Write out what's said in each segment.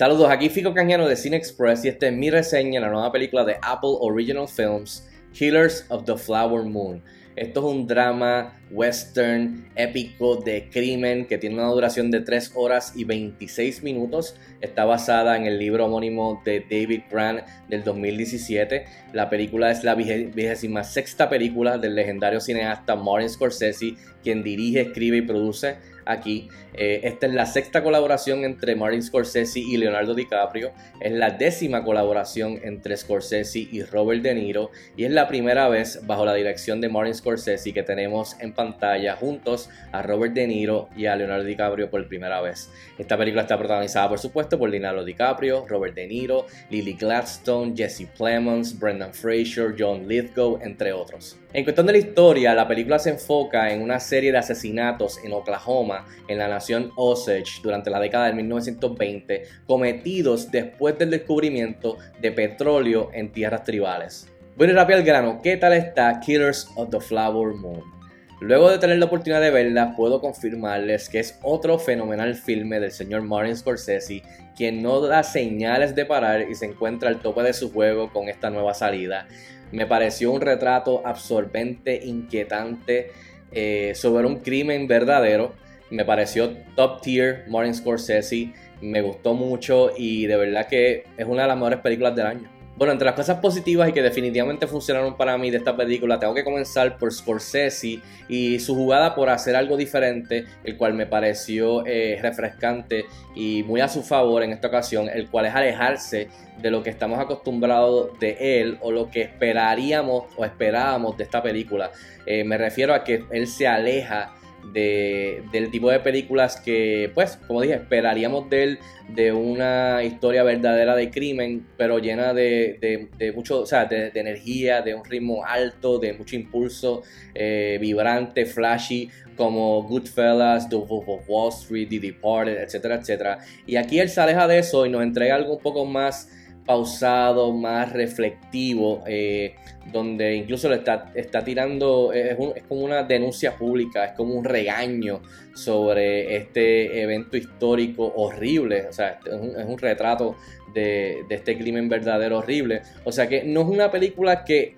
Saludos, aquí Fico Canjano de Cine Express y esta es mi reseña de la nueva película de Apple Original Films, Killers of the Flower Moon. Esto es un drama western épico de crimen que tiene una duración de 3 horas y 26 minutos. Está basada en el libro homónimo de David Grant del 2017. La película es la vigésima sexta película del legendario cineasta Martin Scorsese, quien dirige, escribe y produce aquí. Eh, esta es la sexta colaboración entre Martin Scorsese y Leonardo DiCaprio. Es la décima colaboración entre Scorsese y Robert De Niro. Y es la primera vez bajo la dirección de Martin Scorsese que tenemos en pantalla juntos a Robert De Niro y a Leonardo DiCaprio por primera vez. Esta película está protagonizada por supuesto por Leonardo DiCaprio, Robert De Niro, Lily Gladstone, Jesse Plemons, Brendan Fraser, John Lithgow, entre otros. En cuestión de la historia, la película se enfoca en una serie de asesinatos en Oklahoma, en la nación Osage, durante la década de 1920, cometidos después del descubrimiento de petróleo en tierras tribales. Bueno rápido al grano, ¿qué tal está Killers of the Flower Moon? Luego de tener la oportunidad de verla, puedo confirmarles que es otro fenomenal filme del señor Martin Scorsese, quien no da señales de parar y se encuentra al tope de su juego con esta nueva salida. Me pareció un retrato absorbente, inquietante eh, sobre un crimen verdadero. Me pareció top tier Martin Scorsese. Me gustó mucho y de verdad que es una de las mejores películas del año. Bueno, entre las cosas positivas y que definitivamente funcionaron para mí de esta película, tengo que comenzar por Scorsese y su jugada por hacer algo diferente, el cual me pareció eh, refrescante y muy a su favor en esta ocasión, el cual es alejarse de lo que estamos acostumbrados de él o lo que esperaríamos o esperábamos de esta película. Eh, me refiero a que él se aleja de, del tipo de películas que, pues, como dije, esperaríamos de él, de una historia verdadera de crimen, pero llena de, de, mucho, o sea, de, energía, de un ritmo alto, de mucho impulso, eh, vibrante, flashy, como Goodfellas, The Wolf of Wall Street, The Departed, etcétera, etcétera. Y aquí él se aleja de eso y nos entrega algo un poco más pausado, más reflectivo, eh, donde incluso le está, tirando, es, como una denuncia pública, es como un regaño sobre este evento histórico horrible, o sea, es un, retrato de, este crimen verdadero horrible. O sea que no es una película que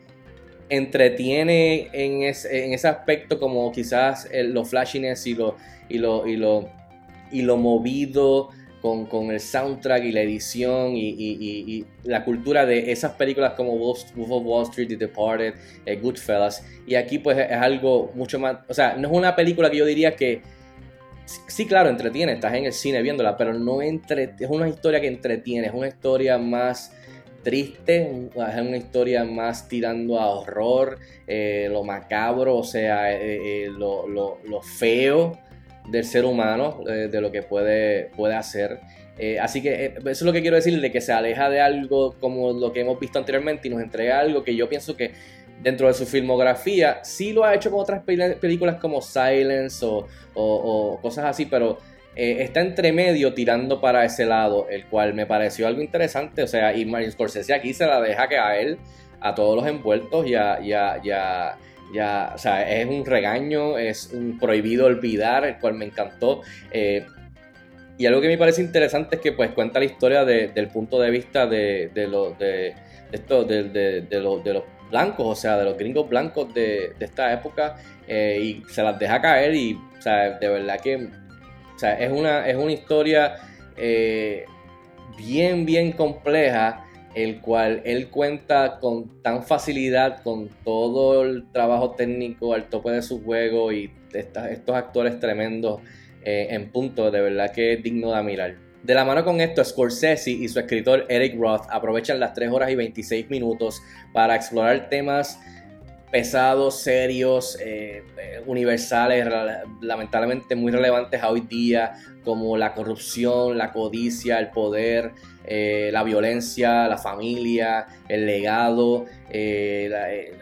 entretiene en, ese aspecto como quizás los flashiness y lo, y lo, y lo, y lo movido con, el soundtrack y la edición y, la cultura de esas películas como Wolf, of Wall Street, The Departed, eh, Goodfellas. Y aquí pues es algo mucho más, o sea, no es una película que yo diría que, sí claro, entretiene, estás en el cine viéndola, pero no entre, es una historia que entretiene, es una historia más triste, es una historia más tirando a horror, eh, lo macabro, o sea, eh, lo, lo feo del ser humano, eh, de lo que puede, puede hacer. Eh, así que eh, eso es lo que quiero decir, de que se aleja de algo como lo que hemos visto anteriormente y nos entrega algo que yo pienso que dentro de su filmografía sí lo ha hecho con otras películas como Silence o, cosas así, pero está entre medio tirando para ese lado, el cual me pareció algo interesante. O sea, y Martin Scorsese aquí se la deja que a él, a todos los envueltos y a, ya, o sea, es un regaño, es un prohibido olvidar, el cual me encantó. Eh, y algo que me parece interesante es que pues cuenta la historia del punto de vista de, de, de, esto, de, los blancos, o sea, de los gringos blancos de, esta época, eh, y se las deja caer y, o sea, de verdad que, o sea, es una, es una historia eh, bien, bien compleja el cual él cuenta con tan facilidad con todo el trabajo técnico al tope de su juego y estos actores tremendos eh, en punto, de verdad que es digno de admirar. De la mano con esto, Scorsese y su escritor Eric Roth aprovechan las 3 horas y 26 minutos para explorar temas pesados, serios, eh, eh, universales, lamentablemente muy relevantes a hoy día, como la corrupción, la codicia, el poder, eh, la violencia, la familia, el legado,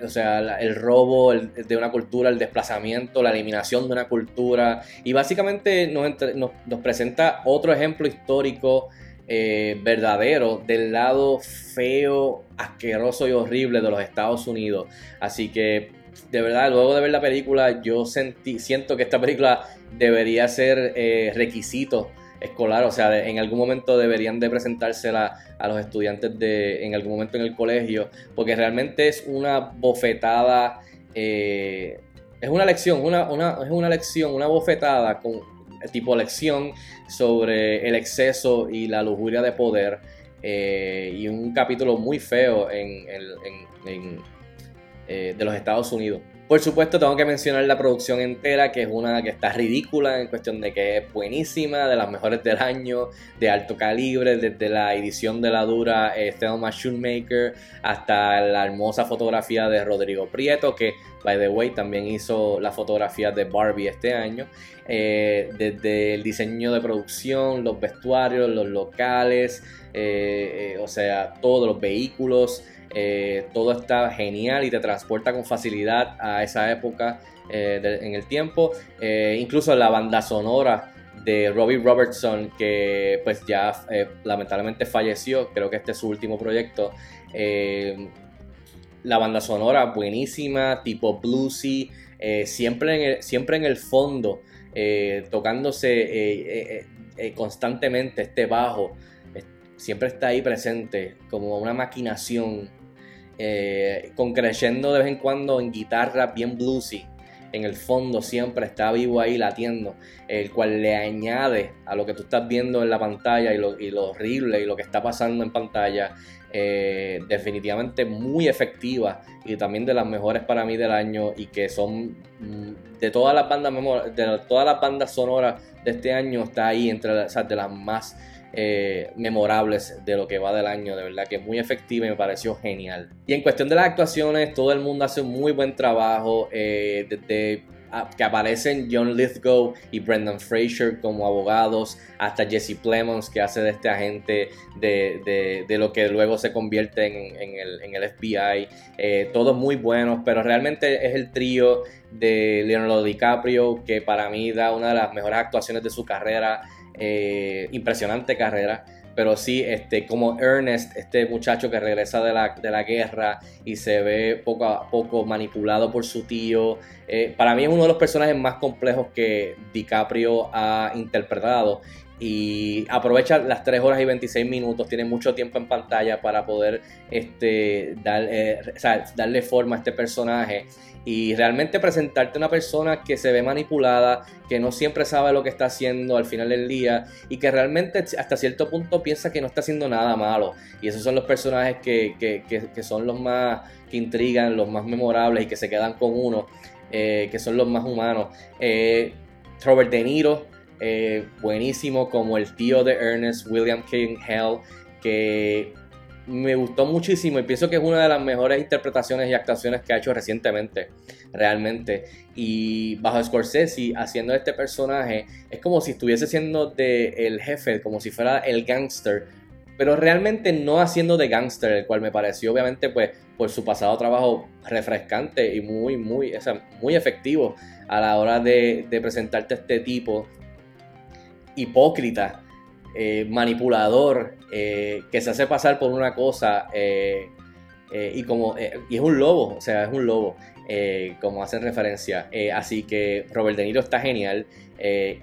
o sea, el robo de una cultura, el desplazamiento, la eliminación de una cultura. Y básicamente nos presenta otro ejemplo histórico eh, verdadero del lado feo, asqueroso y horrible de los Estados Unidos. Así que, de verdad, luego de ver la película, yo sentí, siento que esta película debería ser eh, requisito escolar, o sea, en algún momento deberían de presentársela a los estudiantes de, en algún momento en el colegio, porque realmente es una bofetada, eh, es una lección, una, una, es una lección, una bofetada con tipo lección sobre el exceso y la lujuria de poder eh, y un capítulo muy feo en, eh, de los Estados Unidos. Por supuesto, tengo que mencionar la producción entera, que es una que está ridícula en cuestión de que es buenísima, de las mejores del año, de alto calibre, desde la edición de la dura eh, Thelma Shoemaker hasta la hermosa fotografía de Rodrigo Prieto, que, by the way, también hizo la fotografía de Barbie este año. Eh, desde el diseño de producción, los vestuarios, los locales, eh, o sea, todos los vehículos. Eh, todo está genial y te transporta con facilidad a esa época eh, en el tiempo. Eh, incluso la banda sonora de Robbie Robertson, que pues ya lamentablemente falleció, creo que este es su último proyecto. la banda sonora buenísima, tipo bluesy, siempre en el fondo, tocándose constantemente este bajo siempre está ahí presente como una maquinación eh, con creyendo de vez en cuando en guitarra bien bluesy. En el fondo siempre está vivo ahí latiendo, el cual le añade a lo que tú estás viendo en la pantalla y lo, horrible y lo que está pasando en pantalla. Eh, definitivamente muy efectiva y también de las mejores para mí del año y que son mm, de todas las bandas de todas las bandas sonoras de este año está ahí entre de las más eh, memorables de lo que va del año. De verdad que muy efectiva y me pareció genial. Y en cuestión de las actuaciones, todo el mundo hace un muy buen trabajo. Eh, desde que aparecen John Lithgow y Brendan Fraser como abogados, hasta Jesse Plemons que hace de este agente de, lo que luego se convierte en, el, FBI. Eh, todos muy buenos, pero realmente es el trío de Leonardo DiCaprio que para mí da una de las mejores actuaciones de su carrera. Eh, impresionante carrera. Pero sí, este, como Ernest, este muchacho que regresa de la, de la guerra y se ve poco a poco manipulado por su tío. Eh, para mí es uno de los personajes más complejos que DiCaprio ha interpretado y aprovecha las 3 horas y 26 minutos, tiene mucho tiempo en pantalla para poder este, dar, eh, darle forma a este personaje y realmente presentarte una persona que se ve manipulada, que no siempre sabe lo que está haciendo al final del día y que realmente hasta cierto punto piensa que no está haciendo nada malo. Y esos son los personajes que, que, son los más que intrigan, los más memorables y que se quedan con uno, eh, que son los más humanos. Eh, Robert De Niro eh, buenísimo como el tío de Ernest, William King Hell, que me gustó muchísimo y pienso que es una de las mejores interpretaciones y actuaciones que ha hecho recientemente, realmente. Y bajo Scorsese, haciendo este personaje, es como si estuviese siendo de el jefe, como si fuera el gangster, pero realmente no haciendo de gangster, el cual me pareció obviamente pues por su pasado trabajo refrescante y muy, muy, muy efectivo a la hora de, de presentarte este tipo hipócrita, eh, manipulador, eh, que se hace pasar por una cosa eh, y como y es un lobo, o sea, es un lobo, como hacen referencia. así que Robert De Niro está genial.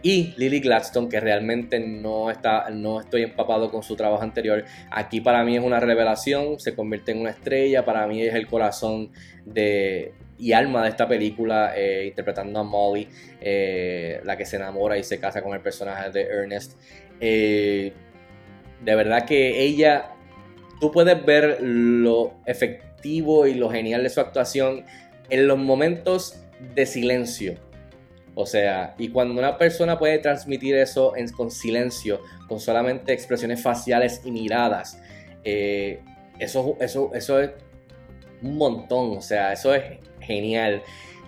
y Lily Gladstone, que realmente no, está, no estoy empapado con su trabajo anterior. Aquí para mí es una revelación, se convierte en una estrella, para mí es el corazón de, y alma de esta película, eh, interpretando a Molly, eh, la que se enamora y se casa con el personaje de Ernest. Eh, de verdad que ella, tú puedes ver lo efectivo y lo genial de su actuación en los momentos de silencio. O sea, y cuando una persona puede transmitir eso en, con silencio, con solamente expresiones faciales y miradas, eso, eso, eso es un montón. O sea, eso es genial.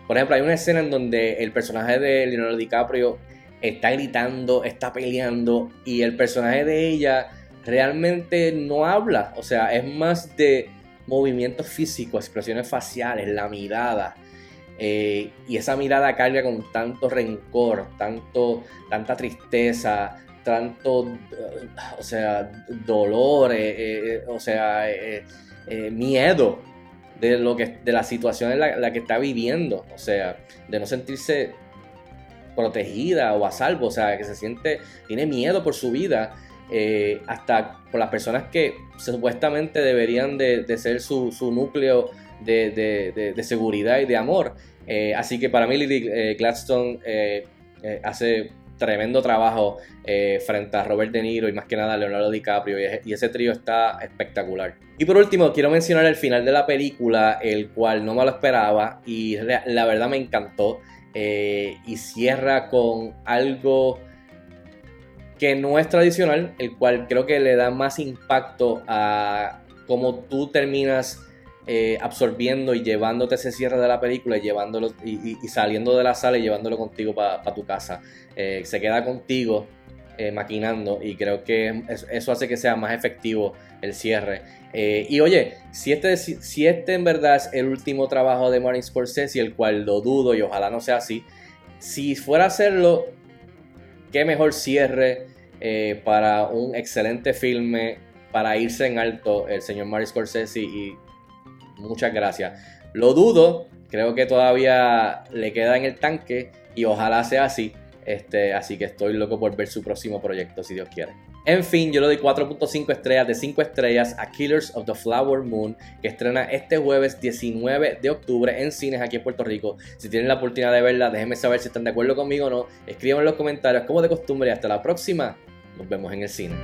Por ejemplo, hay una escena en donde el personaje de Leonardo DiCaprio está gritando, está peleando y el personaje de ella realmente no habla. O sea, es más de movimientos físicos, expresiones faciales, la mirada. Eh, y esa mirada carga con tanto rencor, tanto, tanta tristeza, tanto, o sea, dolor, eh, eh, o sea, miedo de, lo que, de la situación en la, que está viviendo. O sea, de no sentirse protegida o a salvo, o sea, que se siente, tiene miedo por su vida, eh, hasta por las personas que supuestamente deberían de, ser su, núcleo de, seguridad y de amor. Eh, así que para mí Lily Gladstone hace tremendo trabajo eh, frente a Robert De Niro y más que nada a Leonardo DiCaprio y, ese trío está espectacular. Y por último, quiero mencionar el final de la película, el cual no me lo esperaba y la verdad me encantó. Eh, y cierra con algo que no es tradicional, el cual creo que le da más impacto a cómo tú terminas eh, absorbiendo y llevándote ese cierre de la película y llevándolo y, saliendo de la sala y llevándolo contigo para tu casa. Eh, se queda contigo eh, maquinando y creo que eso hace que sea más efectivo el cierre. y oye, si este, si este en verdad es el último trabajo de Martin Scorsese, el cual lo dudo y ojalá no sea así, si fuera a hacerlo, qué mejor cierre para un excelente filme para irse en alto el señor Martin Scorsese y Muchas gracias. Lo dudo, creo que todavía le queda en el tanque y ojalá sea así. Este, así que estoy loco por ver su próximo proyecto, si Dios quiere. En fin, yo le doy 4.5 estrellas de 5 estrellas a Killers of the Flower Moon, que estrena este jueves 19 de octubre en cines aquí en Puerto Rico. Si tienen la oportunidad de verla, déjenme saber si están de acuerdo conmigo o no. Escriban en los comentarios como de costumbre hasta la próxima. Nos vemos en el cine.